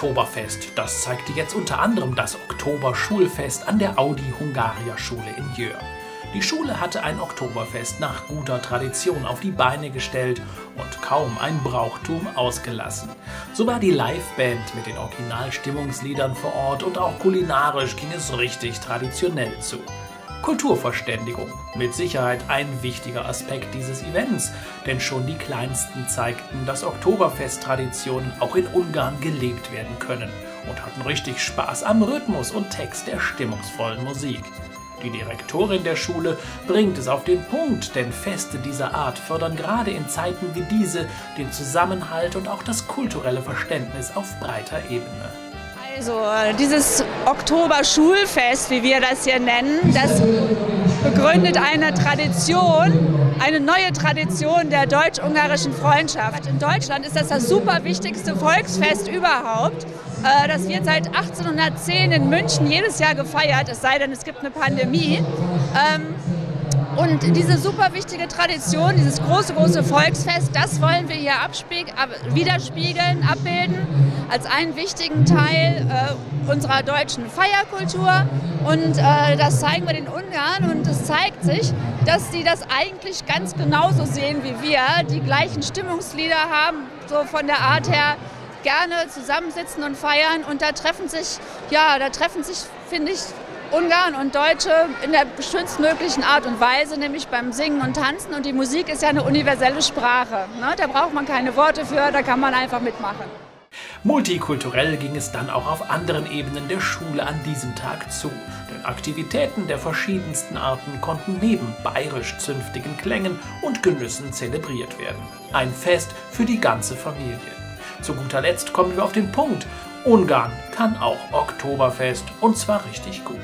Oktoberfest. Das zeigte jetzt unter anderem das Oktoberschulfest an der Audi Hungaria Schule in Jöhr. Die Schule hatte ein Oktoberfest nach guter Tradition auf die Beine gestellt und kaum ein Brauchtum ausgelassen. So war die Liveband mit den Originalstimmungsliedern vor Ort und auch kulinarisch ging es richtig traditionell zu. Kulturverständigung. Mit Sicherheit ein wichtiger Aspekt dieses Events, denn schon die Kleinsten zeigten, dass Oktoberfest-Traditionen auch in Ungarn gelebt werden können und hatten richtig Spaß am Rhythmus und Text der stimmungsvollen Musik. Die Direktorin der Schule bringt es auf den Punkt, denn Feste dieser Art fördern gerade in Zeiten wie diese den Zusammenhalt und auch das kulturelle Verständnis auf breiter Ebene. Also dieses Oktober-Schulfest, wie wir das hier nennen, das begründet eine Tradition, eine neue Tradition der deutsch-ungarischen Freundschaft. In Deutschland ist das das super wichtigste Volksfest überhaupt. Äh, das wird seit 1810 in München jedes Jahr gefeiert, es sei denn, es gibt eine Pandemie. Und diese super wichtige Tradition, dieses große, große Volksfest, das wollen wir hier widerspiegeln, abbilden, als einen wichtigen Teil äh, unserer deutschen Feierkultur. Und äh, das zeigen wir den Ungarn und es zeigt sich, dass sie das eigentlich ganz genauso sehen wie wir, die gleichen Stimmungslieder haben, so von der Art her gerne zusammensitzen und feiern. Und da treffen sich, ja, da treffen sich, finde ich, Ungarn und Deutsche in der schönstmöglichen Art und Weise, nämlich beim Singen und Tanzen. Und die Musik ist ja eine universelle Sprache. Ne? Da braucht man keine Worte für, da kann man einfach mitmachen. Multikulturell ging es dann auch auf anderen Ebenen der Schule an diesem Tag zu. Denn Aktivitäten der verschiedensten Arten konnten neben bayerisch zünftigen Klängen und Genüssen zelebriert werden. Ein Fest für die ganze Familie. Zu guter Letzt kommen wir auf den Punkt Ungarn kann auch Oktoberfest und zwar richtig gut.